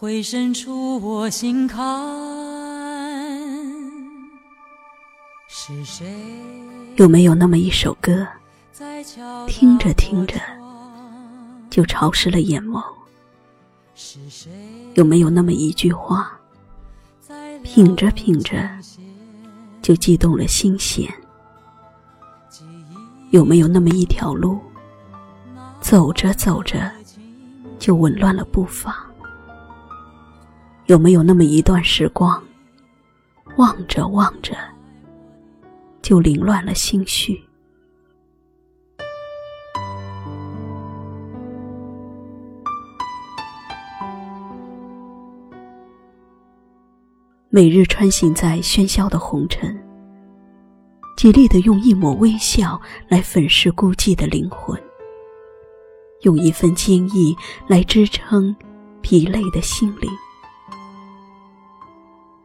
回渗出我心坎。是谁？有没有那么一首歌，听着听着就潮湿了眼眸？有没有那么一句话，品着品着就激动了心弦？有没有那么一条路，走着走着就紊乱了步伐？有没有那么一段时光，望着望着就凌乱了心绪？每日穿行在喧嚣的红尘，极力的用一抹微笑来粉饰孤寂的灵魂，用一份坚毅来支撑疲累的心灵。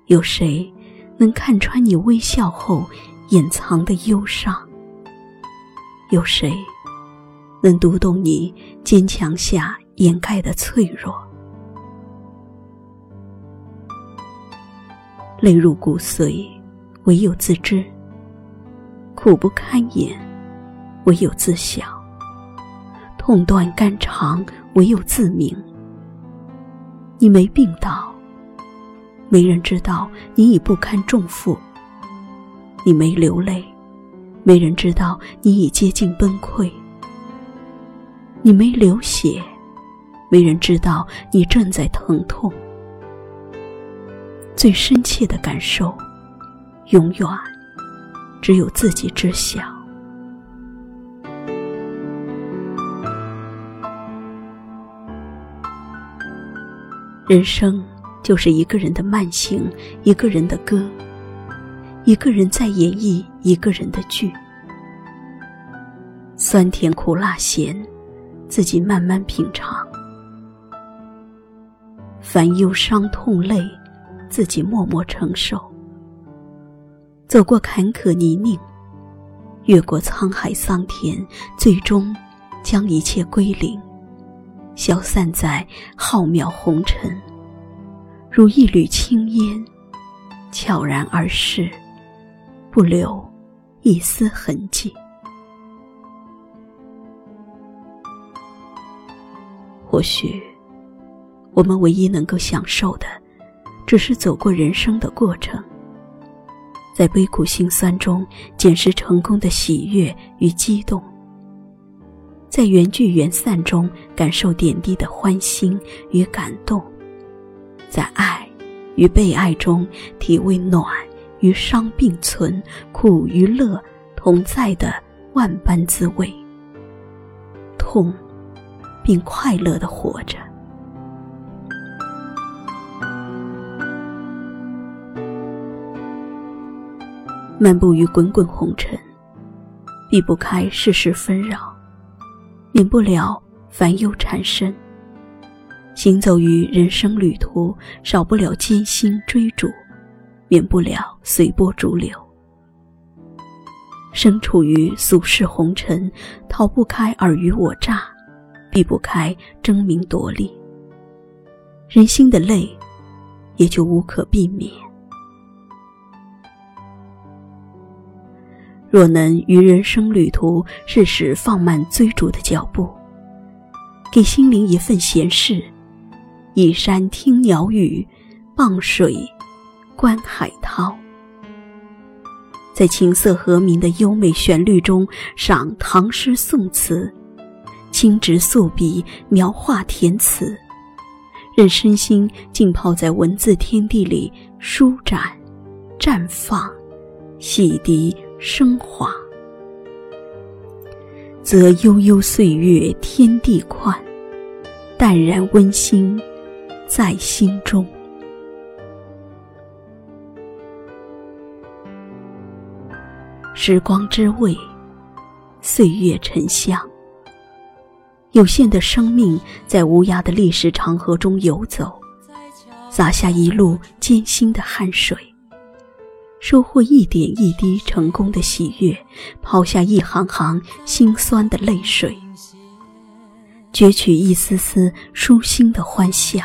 有谁能看穿你微笑后隐藏的忧伤？有谁能读懂你坚强下掩盖的脆弱？泪入骨髓，唯有自知；苦不堪言，唯有自晓；痛断肝肠，唯有自明。你没病倒，没人知道你已不堪重负；你没流泪，没人知道你已接近崩溃；你没流血，没人知道你正在疼痛。最深切的感受，永远只有自己知晓。人生就是一个人的慢行，一个人的歌，一个人在演绎一个人的剧。酸甜苦辣咸，自己慢慢品尝。烦忧伤痛泪。自己默默承受，走过坎坷泥泞，越过沧海桑田，最终将一切归零，消散在浩渺红尘，如一缕青烟，悄然而逝，不留一丝痕迹。或许，我们唯一能够享受的。只是走过人生的过程，在悲苦辛酸中捡拾成功的喜悦与激动，在缘聚缘散中感受点滴的欢欣与感动，在爱与被爱中体味暖与伤并存、苦与乐同在的万般滋味，痛并快乐的活着。漫步于滚滚红尘，避不开世事纷扰，免不了烦忧缠身。行走于人生旅途，少不了艰辛追逐，免不了随波逐流。身处于俗世红尘，逃不开尔虞我诈，避不开争名夺利，人心的累，也就无可避免。若能于人生旅途适时放慢追逐的脚步，给心灵一份闲适，倚山听鸟语，傍水观海涛，在琴瑟和鸣的优美旋律中赏唐诗宋词，轻执素笔描画填词，任身心浸泡在文字天地里舒展、绽放、洗涤。升华，则悠悠岁月天地宽，淡然温馨在心中时光之味，岁月沉香有限的生命，在无涯的历史长河中游走，洒下一路艰辛的汗水，收获一点一滴成功的喜悦，抛下一行行心酸的泪水，攫取一丝丝舒心的欢笑。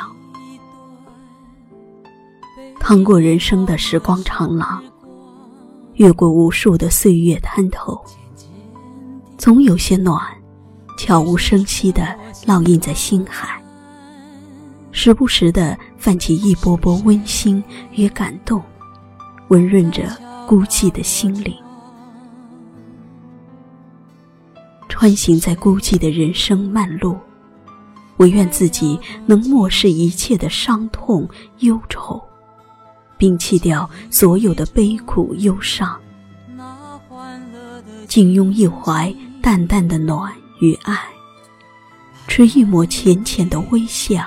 趟过人生的时光长廊，越过无数的岁月滩头，总有些暖。悄无声息地烙印在心海，时不时地泛起一波波温馨与感动，温润着孤寂的心灵。穿行在孤寂的人生漫路，唯愿自己能漠视一切的伤痛忧愁，摒弃掉所有的悲苦忧伤，静拥一怀淡淡的暖。与爱，持一抹浅浅的微笑，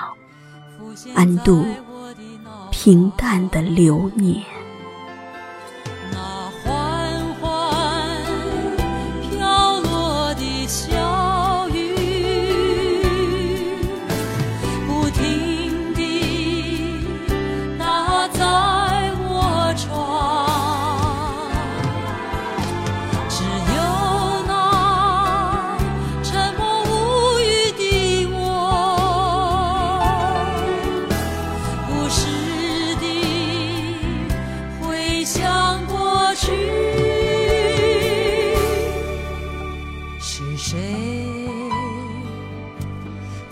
安度平淡的流年。